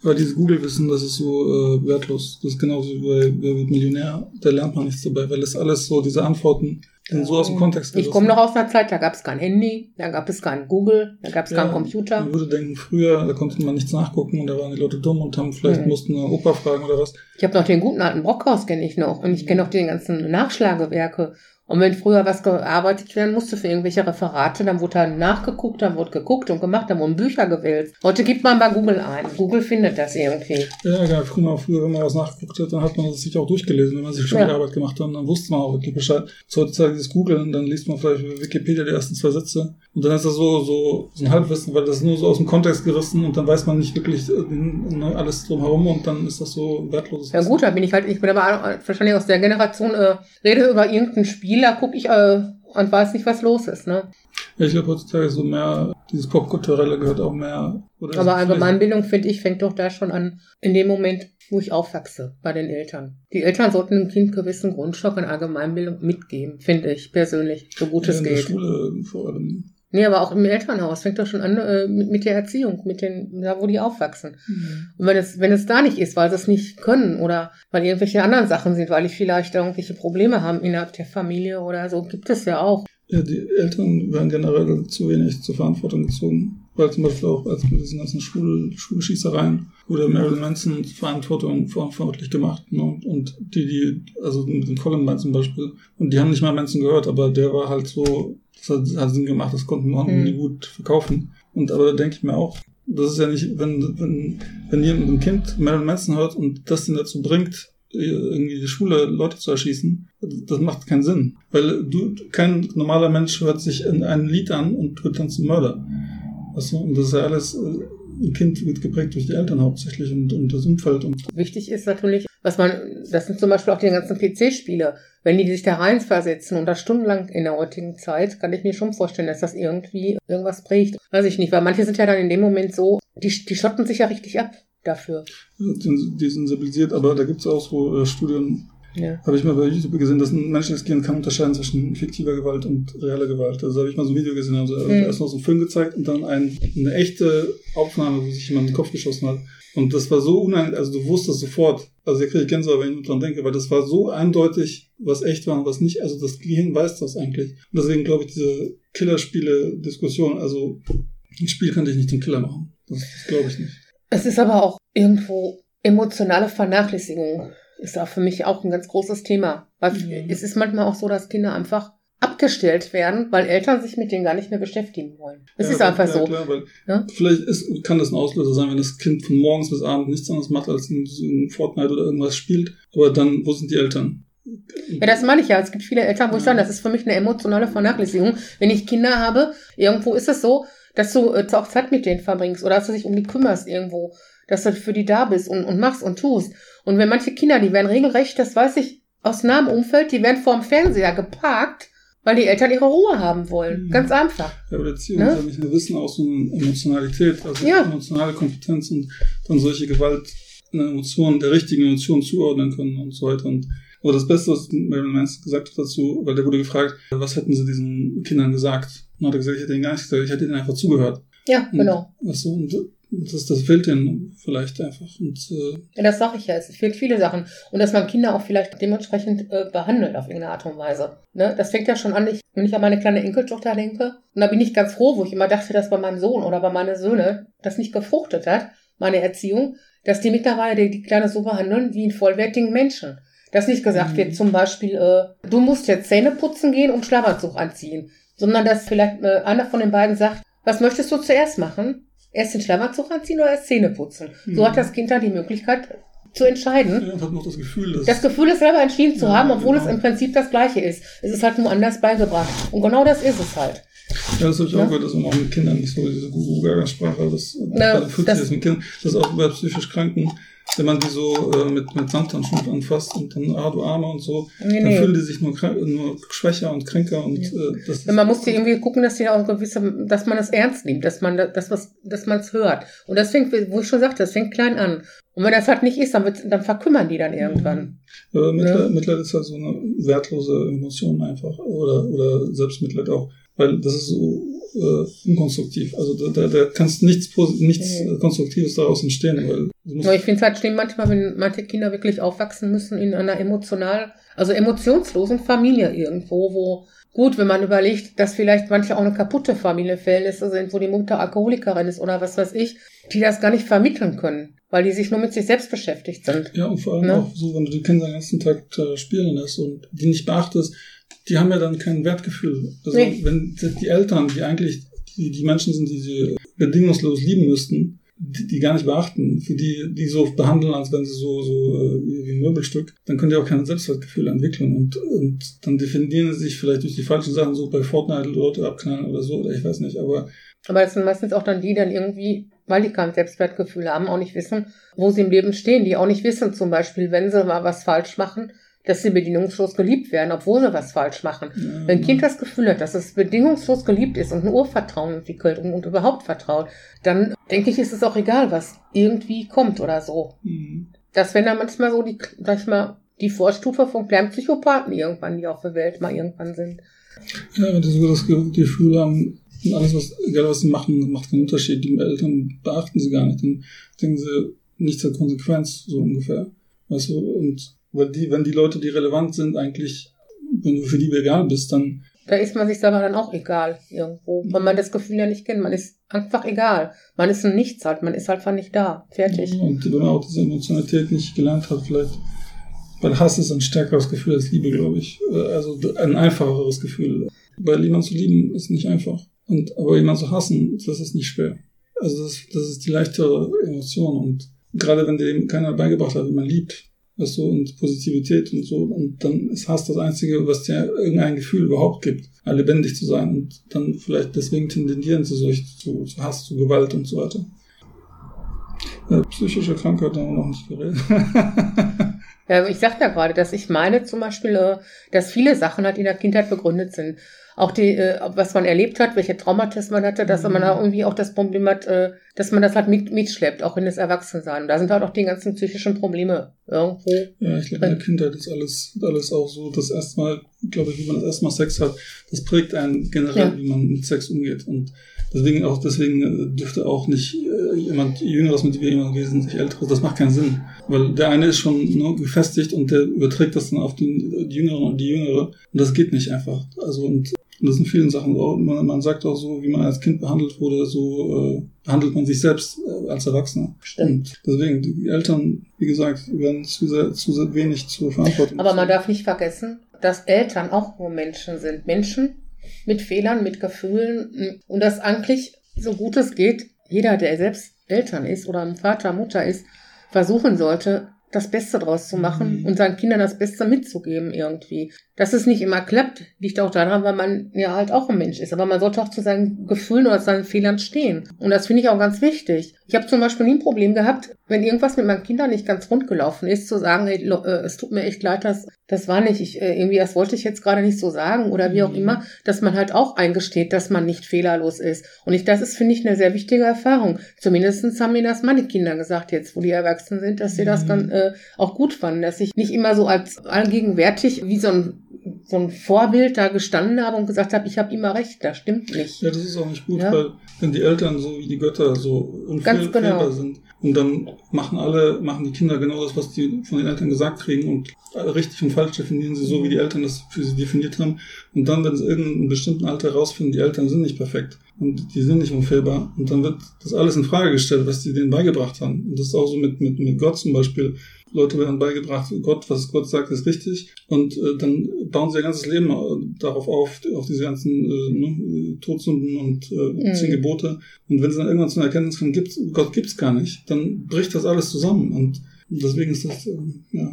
Aber dieses Google-Wissen, das ist so äh, wertlos. Das ist genauso wie bei Wer wird Millionär. Da lernt man nichts dabei, weil das alles so, diese Antworten sind so aus dem Kontext Ich komme noch aus einer Zeit, da gab es kein Handy, da gab es keinen Google, da gab es keinen Computer. Man würde denken, früher, da konnte man nichts nachgucken und da waren die Leute dumm und haben vielleicht Mhm. mussten eine Opa fragen oder was. Ich habe noch den guten alten Brockhaus, kenne ich noch. Und ich kenne auch die ganzen Nachschlagewerke. Und wenn früher was gearbeitet werden musste für irgendwelche Referate, dann wurde da nachgeguckt, dann wurde geguckt und gemacht, dann wurden Bücher gewählt. Heute gibt man bei Google ein. Google findet das irgendwie. Ja, ja, früher, früher, wenn man was nachgeguckt hat, dann hat man das sich auch durchgelesen. Wenn man sich schon Ja. die Arbeit gemacht hat, dann wusste man auch wirklich Bescheid. So heutzutage dieses Googeln, dann liest man vielleicht über Wikipedia die ersten zwei Sätze. Und dann ist das so, so, so ein Halbwissen, weil das ist nur so aus dem Kontext gerissen und dann weiß man nicht wirklich äh, alles drumherum und dann ist das so wertloses Ja gut, da bin ich halt, ich bin aber wahrscheinlich aus der Generation, äh, rede über irgendein Spiel, da gucke ich äh, und weiß nicht, was los ist. Ne? Ja, ich glaube, heutzutage so mehr, dieses Popkulturelle gehört auch mehr. Oder Aber Allgemeinbildung, finde ich, fängt doch da schon an, in dem Moment, wo ich aufwachse, bei den Eltern. Die Eltern sollten dem Kind gewissen Grundstock an Allgemeinbildung mitgeben, finde ich persönlich, so gut vielleicht es in der geht. Schule vor allem. Nee, aber auch im Elternhaus fängt doch schon an äh, mit, mit der Erziehung, mit den, da wo die aufwachsen. Und wenn es, wenn es da nicht ist, weil sie es nicht können oder weil irgendwelche anderen Sachen sind, weil die vielleicht irgendwelche Probleme haben innerhalb der Familie oder so, gibt es ja auch. Ja, die Eltern werden generell zu wenig zur Verantwortung gezogen. Weil zum Beispiel auch als mit diesen ganzen Schul Schulschießereien wurde Marilyn Manson Verantwortung verantwortlich gemacht. Ne? Und die, die, also mit dem Columbine zum Beispiel, und die haben nicht mal Manson gehört, aber der war halt so, das hat, hat Sinn gemacht, das konnten wir Mhm. nie gut verkaufen. Und aber da denke ich mir auch, das ist ja nicht, wenn, wenn, wenn jemand ein Kind Marilyn Manson hört und das ihn dazu bringt, irgendwie die Schule Leute zu erschießen, das macht keinen Sinn. Weil du, kein normaler Mensch hört sich in ein Lied an und wird dann zum Mörder. Weißt du? Und das ist ja alles, äh, ein Kind wird geprägt durch die Eltern hauptsächlich und, und das Umfeld und Wichtig ist natürlich, was man, das sind zum Beispiel auch die ganzen PC-Spiele, wenn die sich da reinversetzen und das stundenlang in der heutigen Zeit, kann ich mir schon vorstellen, dass das irgendwie irgendwas prägt. Weiß ich nicht, weil manche sind ja dann in dem Moment so, die, die schotten sich ja richtig ab dafür. die, sensibilisiert, aber da gibt es auch so äh, Studien, Ja. habe ich mal bei YouTube gesehen, dass ein menschliches Gehirn kann unterscheiden zwischen fiktiver Gewalt und realer Gewalt. Also habe ich mal so ein Video gesehen, also Mhm. erst noch so einen Film gezeigt und dann ein, eine echte Aufnahme, wo sich jemand in den Kopf geschossen hat. Und das war so unheimlich, also du wusstest sofort, also da kriege ich Gänsehaut, wenn ich dran denke, weil das war so eindeutig, was echt war und was nicht. Also das Gehirn weiß das eigentlich. Und deswegen glaube ich, diese Killerspiele-Diskussion, also ein Spiel kann dich nicht zum Killer machen. Das, das glaube ich nicht. Es ist aber auch irgendwo emotionale Vernachlässigung. Ist auch für mich auch ein ganz großes Thema. Weil Mhm. es ist manchmal auch so, dass Kinder einfach abgestellt werden, weil Eltern sich mit denen gar nicht mehr beschäftigen wollen. Es Ja, ist einfach ja, so. Klar, Ja? Vielleicht ist, kann das ein Auslöser sein, wenn das Kind von morgens bis abends nichts anderes macht, als in, in Fortnite oder irgendwas spielt. Aber dann, wo sind die Eltern? Ja, das meine ich ja. Es gibt viele Eltern, wo ich sage, das ist für mich eine emotionale Vernachlässigung. Wenn ich Kinder habe, irgendwo ist es so, dass du äh, auch Zeit mit denen verbringst oder dass du dich um die kümmerst irgendwo, dass du für die da bist und, und machst und tust. Und wenn manche Kinder, die werden regelrecht, das weiß ich aus nahem Umfeld, die werden vor dem Fernseher geparkt, weil die Eltern ihre Ruhe haben wollen. Mhm. Ganz einfach. Ja, aber Erziehung Ne? ja Wissen, auch so Emotionalität, also Ja. emotionale Kompetenz und dann solche Gewalt eine Emotion, der richtigen Emotion zuordnen können und so weiter. Und aber das Beste, was Marilyn Manson gesagt hat dazu, weil der wurde gefragt, was hätten sie diesen Kindern gesagt? Und hat er gesagt, ich hätte ihnen gar nichts gesagt, ich hätte ihnen einfach zugehört. Ja, Und, genau. Weißt du, und das, das fehlt ihnen vielleicht einfach. Und äh, Ja, das sage ich ja. Es fehlt viele Sachen. Und dass man Kinder auch vielleicht dementsprechend äh, behandelt auf irgendeine Art und Weise. Ne? Das fängt ja schon an, ich, wenn ich an meine kleine Enkeltochter denke. Und da bin ich ganz froh, wo ich immer dachte, dass bei meinem Sohn oder bei meinen Söhne das nicht gefruchtet hat, meine Erziehung, dass die mittlerweile die, die Kleine so behandeln wie einen vollwertigen Menschen. Dass nicht gesagt Mhm. wird, zum Beispiel, äh, du musst jetzt Zähne putzen gehen und Schlafanzug anziehen. sondern dass vielleicht äh, einer von den beiden sagt, was möchtest du zuerst machen? Erst den Schlafanzug anziehen oder erst Zähne putzen? Mhm. So hat das Kind dann die Möglichkeit zu entscheiden. Ja, und hat noch das Gefühl, dass das Gefühl, es selber entschieden zu ja, haben, obwohl genau. es im Prinzip das Gleiche ist. Es ist halt nur anders beigebracht. Und genau das ist es halt. Ja, das habe ich auch gehört, dass man auch mit Kindern nicht so diese Gugu-Gaga-Sprache, das, ja, das, das mit Kindern, das ist auch bei psychisch Kranken wenn man die so äh, mit, mit Samthandschuhen anfasst und dann, ah, du Arme und so, nee, dann nee. fühlen die sich nur, nur schwächer und kränker und ja. äh, das ist Man muss die irgendwie gucken, dass die auch gewisse, dass man es ernst nimmt, dass man das, was, dass man es hört. Und das fängt, wo ich schon sagte, das fängt klein an. Und wenn das halt nicht ist, dann, wird, dann verkümmern die dann irgendwann. Ja, aber Mitleid, ja. Mitleid ist halt so eine wertlose Emotion einfach. Oder, oder Selbstmitleid auch. Weil das ist so äh, unkonstruktiv. Also da, da, da kannst nichts, nichts mhm. Konstruktives daraus entstehen. Weil ja, ich finde es halt schlimm manchmal, wenn manche Kinder wirklich aufwachsen müssen in einer emotional, also emotionslosen Familie irgendwo, wo gut, wenn man überlegt, dass vielleicht manche auch eine kaputte Familienverhältnisse sind, wo die Mutter Alkoholikerin ist oder was weiß ich, die das gar nicht vermitteln können, weil die sich nur mit sich selbst beschäftigt sind. Ja, und vor allem ne? auch so, wenn du die Kinder den ganzen Tag äh, spielen lässt und die nicht beachtest, die haben ja dann kein Wertgefühl. Also nee. wenn die Eltern, die eigentlich die, die Menschen sind, die sie bedingungslos lieben müssten, die, die gar nicht beachten, für die, die so behandeln, als wenn sie so, so äh, wie ein Möbelstück, dann können die auch kein Selbstwertgefühl entwickeln und, und dann definieren sie sich vielleicht durch die falschen Sachen so bei Fortnite Leute abknallen oder so, oder ich weiß nicht, aber. Aber es sind meistens auch dann die, dann irgendwie, weil die kein Selbstwertgefühl haben, auch nicht wissen, wo sie im Leben stehen, die auch nicht wissen, zum Beispiel, wenn sie mal was falsch machen, dass sie bedingungslos geliebt werden, obwohl sie was falsch machen. Ja. Wenn ein Kind das Gefühl hat, dass es bedingungslos geliebt ist und ein Urvertrauen entwickelt und, und überhaupt vertraut, dann denke ich, ist es auch egal, was irgendwie kommt oder so. Mhm. Das wenn dann manchmal so die, sag ich mal, die Vorstufe von kleinen Psychopathen irgendwann, die auf der Welt mal irgendwann sind. Ja, wenn die so das Gefühl haben, alles, was, egal was sie machen, macht keinen Unterschied. Die Eltern beachten sie gar nicht. Dann denken sie nicht zur Konsequenz, so ungefähr. Weißt du, und weil die, wenn die Leute, die relevant sind, eigentlich, wenn du für die egal bist, dann. Da ist man sich selber dann auch egal irgendwo, weil man das Gefühl ja nicht kennt. Man ist einfach egal. Man ist ein Nichts halt, man ist halt einfach nicht da. Fertig. Und wenn man auch diese Emotionalität nicht gelernt hat, vielleicht. Weil Hass ist ein stärkeres Gefühl als Liebe, glaube ich. Äh, also ein einfacheres Gefühl. Weil jemand zu lieben ist nicht einfach. Und, aber jemand zu hassen, das ist nicht schwer. Also das, das ist die leichtere Emotion. Und gerade wenn dir keiner beigebracht hat, wie man liebt, weißt du, und Positivität und so. Und dann ist Hass das Einzige, was dir irgendein Gefühl überhaupt gibt, lebendig zu sein. Und dann vielleicht deswegen tendieren zu solch, zu, zu Hass, zu Gewalt und so weiter. Ja, psychische Krankheit haben wir noch nicht geredet. ja, ich sagte ja gerade, dass ich meine zum Beispiel, äh, dass viele Sachen halt in der Kindheit begründet sind auch die, äh, was man erlebt hat, welche Traumata man hatte, dass mhm. man da irgendwie auch das Problem hat, äh, dass man das halt mit, mitschleppt, auch in das Erwachsensein. Und da sind halt auch die ganzen psychischen Probleme irgendwo. Ja, ich glaube, in der Kindheit ist alles, alles auch so, das erstmal, glaube ich, wie man das erstmal Sex hat, das prägt einen generell, ja. wie man mit Sex umgeht. Und deswegen auch, deswegen äh, dürfte auch nicht äh, jemand Jüngeres mit jemand wesentlich Älteres, das macht keinen Sinn. Weil der eine ist schon ne, gefestigt und der überträgt das dann auf den, die Jüngeren und die Jüngere. Und das geht nicht einfach. Also und und das sind vielen Sachen so. Man, man sagt auch so, wie man als Kind behandelt wurde, so äh, behandelt man sich selbst äh, als Erwachsener. Stimmt. Und deswegen, die Eltern, wie gesagt, werden zu, sehr, zu sehr wenig zur Verantwortung. Aber man darf nicht vergessen, dass Eltern auch nur Menschen sind. Menschen mit Fehlern, mit Gefühlen. Und dass eigentlich, so gut es geht, jeder, der selbst Eltern ist oder ein Vater, Mutter ist, versuchen sollte, das Beste draus zu machen mhm. und seinen Kindern das Beste mitzugeben irgendwie. Dass es nicht immer klappt, liegt auch daran, weil man ja halt auch ein Mensch ist. Aber man sollte auch zu seinen Gefühlen oder seinen Fehlern stehen. Und das finde ich auch ganz wichtig. Ich habe zum Beispiel nie ein Problem gehabt, wenn irgendwas mit meinen Kindern nicht ganz rund gelaufen ist, zu sagen, hey, äh, es tut mir echt leid, das, das war nicht, ich, äh, irgendwie, das wollte ich jetzt gerade nicht so sagen oder wie auch mhm. immer, dass man halt auch eingesteht, dass man nicht fehlerlos ist. Und ich, das ist, finde ich, eine sehr wichtige Erfahrung. Zumindestens haben mir das meine Kinder gesagt jetzt, wo die erwachsen sind, dass sie mhm. das dann äh, auch gut fanden, dass ich nicht immer so als allgegenwärtig wie so ein so ein Vorbild da gestanden habe und gesagt habe, ich habe immer recht, das stimmt nicht. Ja, das ist auch nicht gut, ja? weil wenn die Eltern so wie die Götter so unfehlbar genau. sind und dann machen alle, machen die Kinder genau das, was die von den Eltern gesagt kriegen und richtig und falsch definieren sie so, wie die Eltern das für sie definiert haben. Und dann, wenn sie irgendeinen bestimmten Alter herausfinden, die Eltern sind nicht perfekt und die sind nicht unfehlbar und dann wird das alles in Frage gestellt, was die denen beigebracht haben. Und das ist auch so mit, mit, mit Gott zum Beispiel. Leute werden beigebracht, Gott, was Gott sagt, ist richtig. Und äh, dann bauen sie ihr ganzes Leben äh, darauf auf, auf diese ganzen äh, ne, Todsünden und äh, zehn mhm. Gebote. Und wenn sie dann irgendwann zu einer Erkenntnis kommen, gibt's, Gott gibt's gar nicht, dann bricht das alles zusammen. Und deswegen ist das, äh, ja.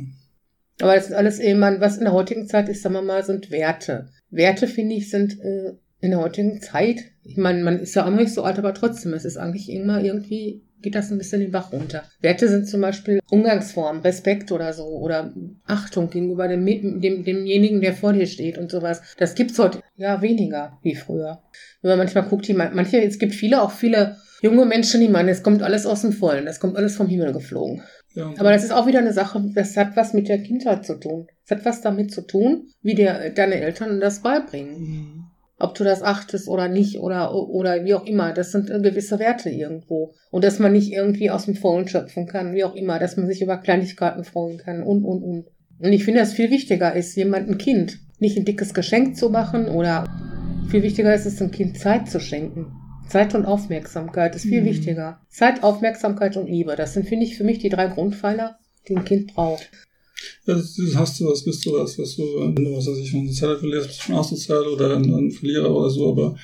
Aber das ist alles eben, was in der heutigen Zeit ist, sagen wir mal, sind Werte. Werte, finde ich, sind äh, in der heutigen Zeit, ich meine, man ist ja auch noch nicht so alt, aber trotzdem, es ist eigentlich immer irgendwie geht das ein bisschen den Bach runter. Werte sind zum Beispiel Umgangsform, Respekt oder so oder Achtung gegenüber dem, dem, demjenigen, der vor dir steht und sowas. Das gibt's heute ja weniger wie früher. Wenn man manchmal guckt, die, manche, es gibt viele, auch viele junge Menschen, die meinen, es kommt alles aus dem Vollen, das kommt alles vom Himmel geflogen. Ja. Aber das ist auch wieder eine Sache, das hat was mit der Kindheit zu tun. Es hat was damit zu tun, wie dir deine Eltern das beibringen. Mhm ob du das achtest oder nicht oder, oder wie auch immer. Das sind gewisse Werte irgendwo. Und dass man nicht irgendwie aus dem Vollen schöpfen kann, wie auch immer, dass man sich über Kleinigkeiten freuen kann und, und, und. Und ich finde, dass viel wichtiger ist, jemand ein Kind nicht ein dickes Geschenk zu machen oder viel wichtiger ist es, dem Kind Zeit zu schenken. Zeit und Aufmerksamkeit ist viel mhm. wichtiger. Zeit, Aufmerksamkeit und Liebe. Das sind, finde ich, für mich die drei Grundpfeiler, die ein Kind braucht. Ja, das, das hast du was, bist du was, was du, wenn du was weiß ich, von Sozialer verlierst, bist du schon asozial oder ein, ein Verlierer oder so, aber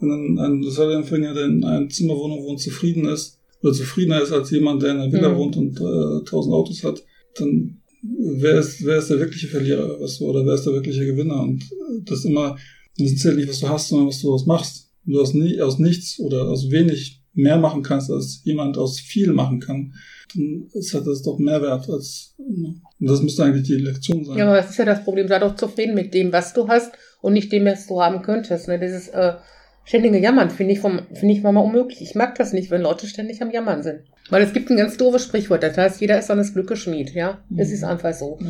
wenn ein, ein Sozialempfänger, der in einer Zimmerwohnung wohnt, zufrieden ist, oder zufriedener ist als jemand, der in einer Villa mhm. wohnt und äh, tausend äh, Autos hat, dann wer ist, wer ist der wirkliche Verlierer, weißt du, oder wer ist der wirkliche Gewinner? Und äh, das immer, das zählt nicht, was du hast, sondern was du daraus machst. Du aus, nie, aus nichts oder aus wenig mehr machen kannst, als jemand aus viel machen kann, dann ist halt das doch mehr wert als, ne? und das müsste eigentlich die Lektion sein. Ja, aber das ist ja das Problem. Sei doch zufrieden mit dem, was du hast und nicht dem, was du haben könntest. Ne? Dieses äh, ständige Jammern finde ich, vom, finde ich manchmal unmöglich. Ich mag das nicht, wenn Leute ständig am Jammern sind. Weil es gibt ein ganz doofes Sprichwort, das heißt, jeder ist seines Glückes Schmied, ja? Mhm. Es ist einfach so. Ja.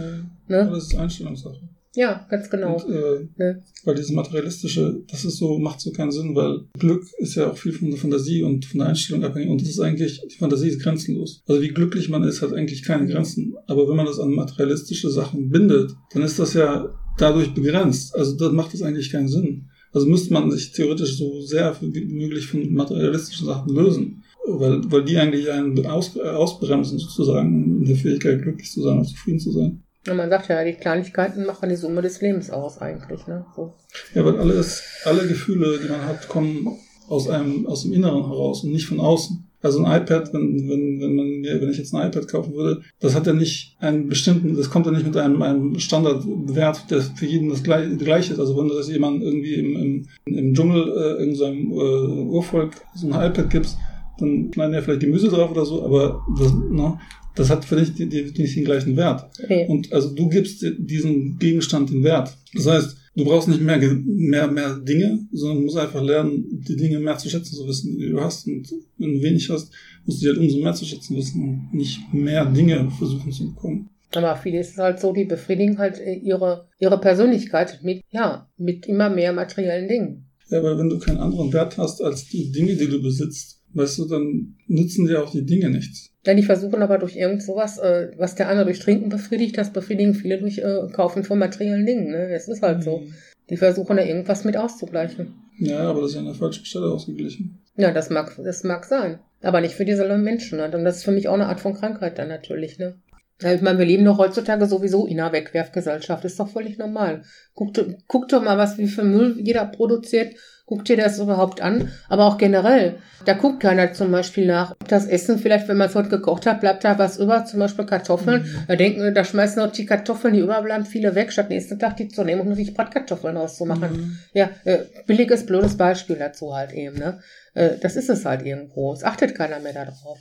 Ne? Das ist Einstellungssache. Ja, ganz genau. Und, äh, ne? Weil dieses materialistische, das ist so, macht so keinen Sinn, weil Glück ist ja auch viel von der Fantasie und von der Einstellung abhängig und das ist eigentlich, die Fantasie ist grenzenlos. Also wie glücklich man ist, hat eigentlich keine Grenzen. Aber wenn man das an materialistische Sachen bindet, dann ist das ja dadurch begrenzt. Also dann macht das eigentlich keinen Sinn. Also müsste man sich theoretisch so sehr wie möglich von materialistischen Sachen lösen. Weil, weil die eigentlich einen aus, ausbremsen sozusagen in der Fähigkeit, glücklich zu sein und zufrieden zu sein. Ja, man sagt ja, die Kleinigkeiten machen die Summe des Lebens aus eigentlich. Ne? So. Ja, weil alles, alle Gefühle, die man hat, kommen aus einem, aus dem Inneren heraus und nicht von außen. Also ein iPad, wenn, wenn, wenn man wenn ich jetzt ein iPad kaufen würde, das hat ja nicht einen bestimmten, das kommt ja nicht mit einem, einem Standardwert, der für jeden das gleiche, gleiche ist. Also wenn du das jemand irgendwie im, im, im Dschungel, äh, in seinem äh, Urvolk so ein iPad gibst, dann schneiden ja vielleicht Gemüse drauf oder so, aber das, ne, das hat für dich die, die, nicht den gleichen Wert. Okay. Und also du gibst diesem Gegenstand den Wert. Das heißt, du brauchst nicht mehr, mehr, mehr Dinge, sondern musst einfach lernen, die Dinge mehr zu schätzen zu wissen, die du hast. Und wenn du wenig hast, musst du die halt umso mehr zu schätzen wissen und nicht mehr Dinge versuchen zu bekommen. Aber viele ist es halt so, die befriedigen halt ihre, ihre Persönlichkeit mit, ja, mit immer mehr materiellen Dingen. Ja, weil wenn du keinen anderen Wert hast als die Dinge, die du besitzt, weißt du, dann nützen dir auch die Dinge nichts. Ja, die versuchen aber durch irgend sowas, äh, was der andere durch Trinken befriedigt, das befriedigen viele durch äh, Kaufen von materiellen Dingen. Ne? Es ist halt mhm. so. Die versuchen da irgendwas mit auszugleichen. Ja, aber das ist ja an der falschen Stelle ausgeglichen. Ja, das mag, das mag sein. Aber nicht für diese Menschen. Ne? Und das ist für mich auch eine Art von Krankheit dann natürlich. Ne? Ja, ich meine, wir leben doch heutzutage sowieso in einer Wegwerfgesellschaft. Ist doch völlig normal. Guck, guck doch mal, was wie viel Müll jeder produziert Guck dir das überhaupt an? Aber auch generell. Da guckt keiner zum Beispiel nach. Das Essen, vielleicht, wenn man es heute gekocht hat, bleibt da was über, zum Beispiel Kartoffeln. Mhm. Da denken da schmeißen auch die Kartoffeln, die überbleiben, viele weg, statt nächsten Tag die zu nehmen und nur sich Bratkartoffeln auszumachen. Mhm. Ja, äh, billiges, blödes Beispiel dazu halt eben, ne? Äh, das ist es halt irgendwo. Es achtet keiner mehr darauf.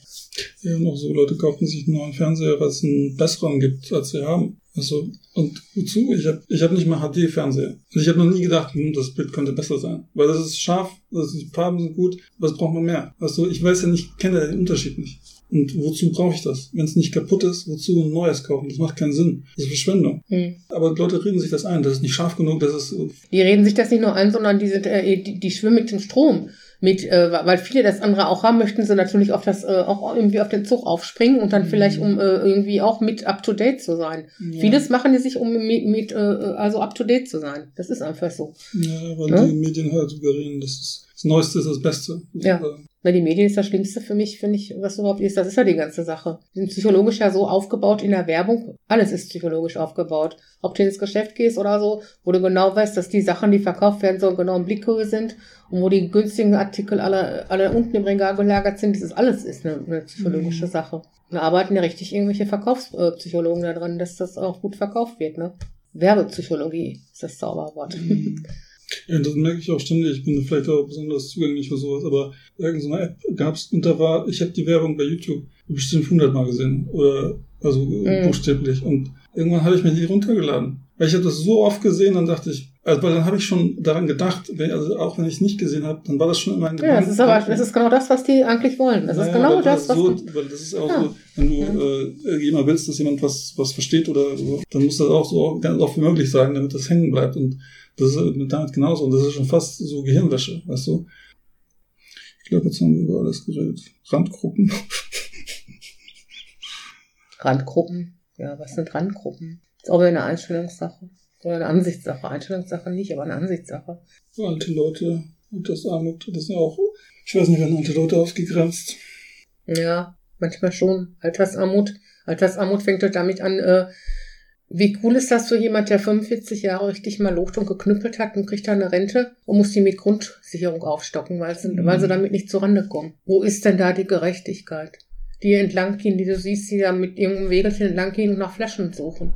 Ja, noch so Leute kaufen sich einen neuen Fernseher, was einen besseren gibt, als sie haben. Also, und wozu? Ich habe ich hab nicht mal HD-Fernseher. Und ich habe noch nie gedacht, hm, das Bild könnte besser sein. Weil das ist scharf, das ist, die Farben sind gut, was braucht man mehr? Also, ich weiß ja nicht, kenne den Unterschied nicht. Und wozu brauche ich das? Wenn es nicht kaputt ist, wozu ein neues kaufen? Das macht keinen Sinn. Das ist Verschwendung. Hm. Aber Leute reden sich das ein, das ist nicht scharf genug, das ist. Die reden sich das nicht nur ein, sondern die, sind, äh, die, die schwimmen mit dem Strom mit, äh, weil viele das andere auch haben, möchten sie natürlich auf das, äh, auch irgendwie auf den Zug aufspringen und dann mhm. vielleicht, um äh, irgendwie auch mit up to date zu sein. Ja. Vieles machen die sich, um mit, mit äh, also up to date zu sein. Das ist einfach so. Ja, weil ne? die Medien halt überreden, das ist das Neueste ist das Beste. Ja. Na, die Medien ist das Schlimmste für mich, finde ich, was überhaupt ist. Das ist ja die ganze Sache. Die sind psychologisch ja so aufgebaut in der Werbung. Alles ist psychologisch aufgebaut. Ob du ins Geschäft gehst oder so, wo du genau weißt, dass die Sachen, die verkauft werden sollen, genau im Blickhöhe sind und wo die günstigen Artikel alle, alle unten im Regal gelagert sind. Das ist alles ist eine, eine psychologische mhm. Sache. Da arbeiten ja richtig irgendwelche Verkaufspsychologen daran, dass das auch gut verkauft wird, ne? Werbepsychologie ist das Zauberwort. Mhm. Ja, das merke ich auch ständig. Ich bin vielleicht auch besonders zugänglich für sowas, aber irgendeine App gab es und da war, ich habe die Werbung bei YouTube bestimmt hundertmal gesehen oder also mhm. buchstäblich und irgendwann habe ich mir die runtergeladen. Weil ich habe das so oft gesehen, dann dachte ich, also weil dann habe ich schon daran gedacht, wenn, also auch wenn ich es nicht gesehen habe, dann war das schon immer ein Ja, das ist aber das ist genau das, was die eigentlich wollen. Naja, ist genau das, was so, weil das ist auch ja. so, wenn du ja. äh, jemand willst, dass jemand was was versteht oder so, dann muss das auch so ganz oft wie möglich sagen, damit das hängen bleibt und das ist damit genauso. Und das ist schon fast so Gehirnwäsche, weißt du? Ich glaube, jetzt haben wir über alles geredet. Randgruppen. Randgruppen? Ja, was sind Randgruppen? ist auch wieder eine Einstellungssache. Oder eine Ansichtssache. Einstellungssache nicht, aber eine Ansichtssache. Alte Leute, und das Armut, das ist ja auch, ich weiß nicht, werden alte Leute ausgegrenzt. Ja, manchmal schon. Altersarmut. Altersarmut fängt halt damit an, äh, wie cool ist das für jemand, der 45 Jahre richtig mal locht und geknüppelt hat und kriegt da eine Rente und muss die mit Grundsicherung aufstocken, weil sie, mhm. weil sie damit nicht zurande kommen? Wo ist denn da die Gerechtigkeit? Die entlang gehen, die du siehst, die da mit irgendeinem Wegelchen entlang gehen und nach Flaschen suchen.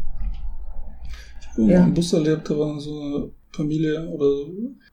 Habe ja. im Bus erlebt, da war so eine Familie oder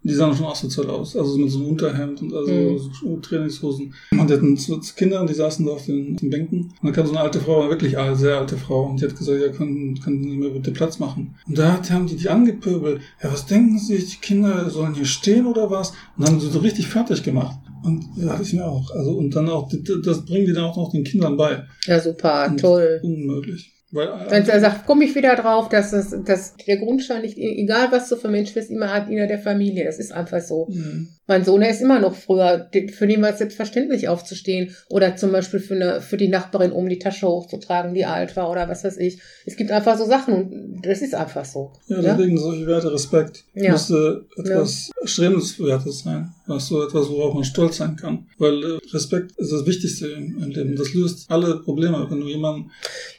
die sahen schon asozial aus. Also mit so einem Unterhemd und also mhm. so Trainingshosen. Und die hatten zwei Kinder und die saßen da auf den, den Bänken. Und dann kam so eine alte Frau, wirklich eine sehr alte Frau, und die hat gesagt, ja, können, können Sie mir bitte Platz machen. Und da haben die die angepöbelt. Ja, was denken Sie, die Kinder sollen hier stehen oder was? Und dann haben sie so richtig fertig gemacht. Und ja, hatte ich mir auch. Also, und dann auch, das bringen die dann auch noch den Kindern bei. Ja, super, und toll. Unmöglich. Weil, Wenn er sagt, komme ich wieder drauf, dass, das, dass der Grundstein nicht, egal was du für Mensch bist, immer hat inner der Familie. Das ist einfach so. Mhm. Mein Sohn, der ist immer noch früher, für den war es selbstverständlich aufzustehen oder zum Beispiel für, eine, für die Nachbarin um die Tasche hochzutragen, die alt war oder was weiß ich. Es gibt einfach so Sachen und das ist einfach so. Ja, deswegen ja? solche Werte, Respekt, ja. müsste etwas ja. Strebenswertes sein. Das so etwas, worauf man stolz sein kann. Weil äh, Respekt ist das Wichtigste im, im Leben. Das löst alle Probleme, wenn du jemanden.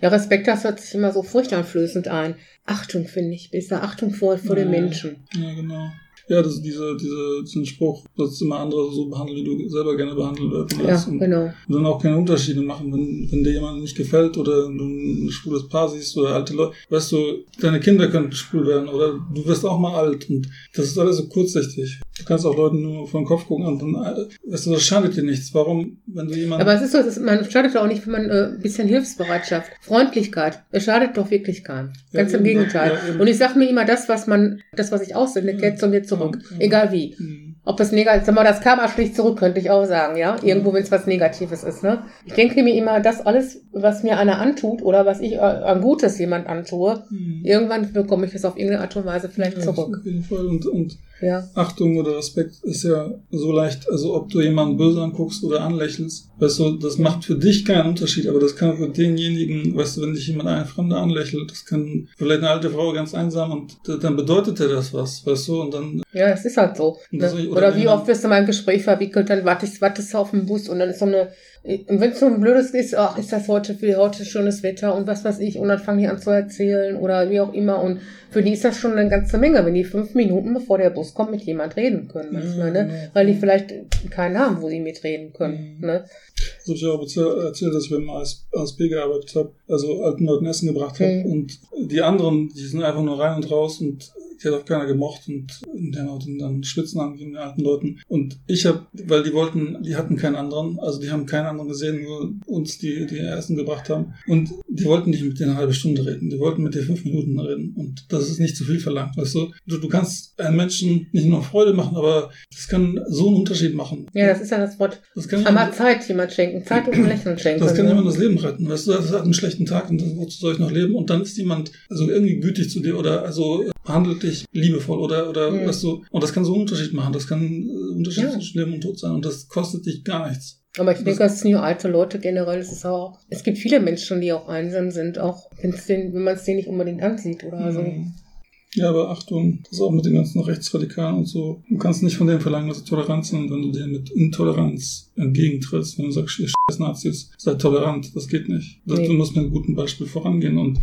Ja, Respekt, das hört sich immer so furchteinflößend ein. Achtung, finde ich. Besser Achtung vor, vor ja, den Menschen. Ja, genau. Ja, das ist diese, diese, diesen Spruch, dass immer andere so behandeln, wie du selber gerne behandelt werden Ja, und, genau. Und dann auch keine Unterschiede machen, wenn, wenn dir jemand nicht gefällt oder du ein schwules Paar siehst oder alte Leute. Weißt du, deine Kinder können schwul werden oder du wirst auch mal alt und das ist alles so kurzsichtig. Du kannst auch Leuten nur vor den Kopf gucken und dann, äh, weißt du, das schadet dir nichts. Warum, wenn du jemanden... Aber es ist so, es ist, man schadet doch auch nicht, wenn man äh, ein bisschen Hilfsbereitschaft, Freundlichkeit, es schadet doch wirklich keinem. Ganz ja, im Gegenteil. Ja, und ich sag mir immer, das, was man, das, was ich aussende, ja. kehrt zu mir zurück. Ja, Egal wie. Mhm. Ob das negativ, sag mal, das Karma schlicht zurück, könnte ich auch sagen, ja. Irgendwo, wenn es was Negatives ist, ne. Ich denke mir immer, das alles, was mir einer antut oder was ich äh, an Gutes jemand antue, mhm. irgendwann bekomme ich es auf irgendeine Art und Weise vielleicht zurück. Auf jeden Fall. Und, und ja. Achtung oder Respekt ist ja so leicht, also ob du jemanden böse anguckst oder anlächelst, weißt du, das macht für dich keinen Unterschied, aber das kann für denjenigen, weißt du, wenn dich jemand eine Fremde anlächelt, das kann vielleicht eine alte Frau ganz einsam und dann bedeutet dir das was, weißt du, und dann. Ja, es ist halt so. Ne? Oder, oder, wie oft wirst du mal im Gespräch verwickelt, dann wartest, wartest du auf den Bus und dann ist so eine und wenn es so ein blödes ist, ach, ist das heute für heute schönes Wetter und was weiß ich, und dann fangen die an zu erzählen oder wie auch immer. Und für die ist das schon eine ganze Menge, wenn die fünf Minuten bevor der Bus kommt mit jemand reden können, manchmal, ne? Weil die vielleicht keinen haben, wo sie mitreden können. Ne? So ich auch erzählt, dass ich beim ASB gearbeitet habe, also alten Leuten Essen gebracht habe. Mhm. Und die anderen, die sind einfach nur rein und raus und die hat auch keiner gemocht und der hat dann Schwitzen angegeben, den alten Leuten. Und ich habe, weil die wollten, die hatten keinen anderen, also die haben keinen anderen gesehen, nur uns, die, die Essen gebracht haben. Und die wollten nicht mit dir eine halbe Stunde reden, die wollten mit dir fünf Minuten reden. Und das ist nicht zu viel verlangt, weißt du? Du, du kannst einem Menschen nicht nur Freude machen, aber das kann so einen Unterschied machen. Ja, das ist ja das Wort. Das kann Einmal Zeit jemand schenken, Zeit und ein Lächeln schenken. Das kann ne? jemand das Leben retten, weißt du? Das hat einen schlechten Tag und wozu soll ich noch leben? Und dann ist jemand also irgendwie gütig zu dir oder also behandelt dich liebevoll oder, oder ja. weißt du, und das kann so einen Unterschied machen. Das kann ein äh, Unterschied ja. zwischen Leben und Tod sein und das kostet dich gar nichts. Aber ich denke, das sind ja alte Leute generell. Es ist auch, es gibt viele Menschen, die auch einsam sind, auch wenn es den, wenn man es denen nicht unbedingt ansieht oder so. Ja, aber Achtung, das ist auch mit den ganzen Rechtsradikalen und so. Du kannst nicht von denen verlangen, dass sie tolerant sind, wenn du denen mit Intoleranz entgegentrittst. Wenn du sagst, ihr scheiß Nazis, seid tolerant, das geht nicht. Das, Nee. Du musst mit einem guten Beispiel vorangehen und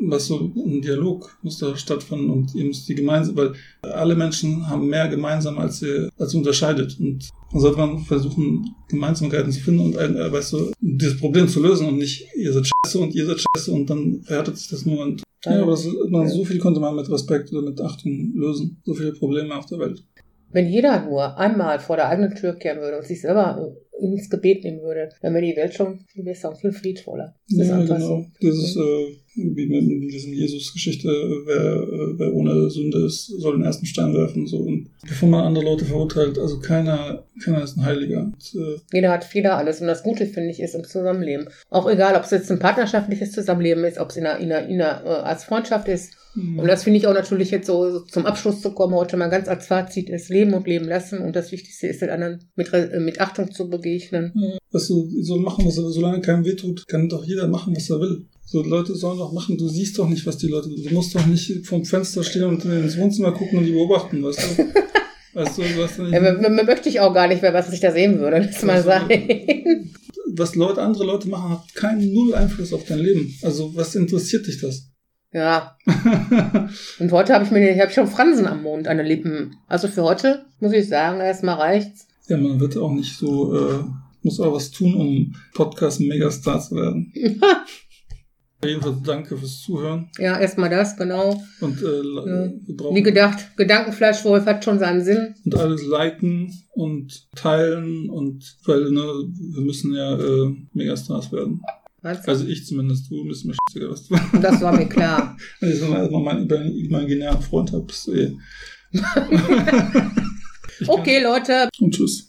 was so ein Dialog muss da stattfinden und ihr müsst die gemeinsam, weil alle Menschen haben mehr gemeinsam als sie, als sie unterscheidet und man sollte man versuchen, Gemeinsamkeiten zu finden und ein, äh, weißt du, dieses Problem zu lösen und nicht, ihr seid scheiße und ihr seid scheiße und dann verhärtet sich das nur und ja, aber das, man, so viel konnte man mit Respekt oder mit Achtung lösen. So viele Probleme auf der Welt. Wenn jeder nur einmal vor der eigenen Tür kehren würde und sich selber ins Gebet nehmen würde, dann wäre die Welt schon viel besser und viel friedvoller. Das Ja, genau. so. Dieses, äh, wie mit diesem Jesus-Geschichte, wer, wer ohne Sünde ist, soll den ersten Stein werfen. So. Und bevor man andere Leute verurteilt, also keiner, keiner ist ein Heiliger. Und, äh, Jeder hat Fehler, alles. Und das Gute, finde ich, ist im Zusammenleben. Auch egal, ob es jetzt ein partnerschaftliches Zusammenleben ist, ob es in einer, in einer, in einer äh, als Freundschaft ist. Und das finde ich auch natürlich jetzt so, so zum Abschluss zu kommen, heute mal ganz als Fazit ist, leben und leben lassen. Und das Wichtigste ist, den anderen mit, äh, mit Achtung zu begegnen. Weißt du, so machen, was er will. Solange keinem wehtut, kann doch jeder machen, was er will. So, Leute sollen doch machen. Du siehst doch nicht, was die Leute, du musst doch nicht vom Fenster stehen und ins Wohnzimmer gucken und die beobachten, weißt du? Weißt du, du hast doch nicht, Ja, möchte ich auch gar nicht, wer was ich da sehen würde. Lass mal sein. was Leute, andere Leute machen, hat keinen null Einfluss auf dein Leben. Also, was interessiert dich das? Ja. Und heute habe ich mir, ich habe schon Fransen am Mond an den Lippen. Also für heute muss ich sagen, erstmal reicht's. Ja, man wird auch nicht so, äh, muss auch was tun, um Podcast-Megastar zu werden. Jedenfalls danke fürs Zuhören. Ja, erstmal das, genau. Und, äh, Ja. Wie gedacht, Gedankenfleischwolf hat schon seinen Sinn. und alles liken und teilen und weil ne, wir müssen ja äh, Megastars werden. Du? Also ich zumindest, du bist mir scheißegal, was du Das war mir klar. Wenn ich mal erstmal meinen meinen imaginären Freund habe, bist du eh. Okay, Leute. Und tschüss.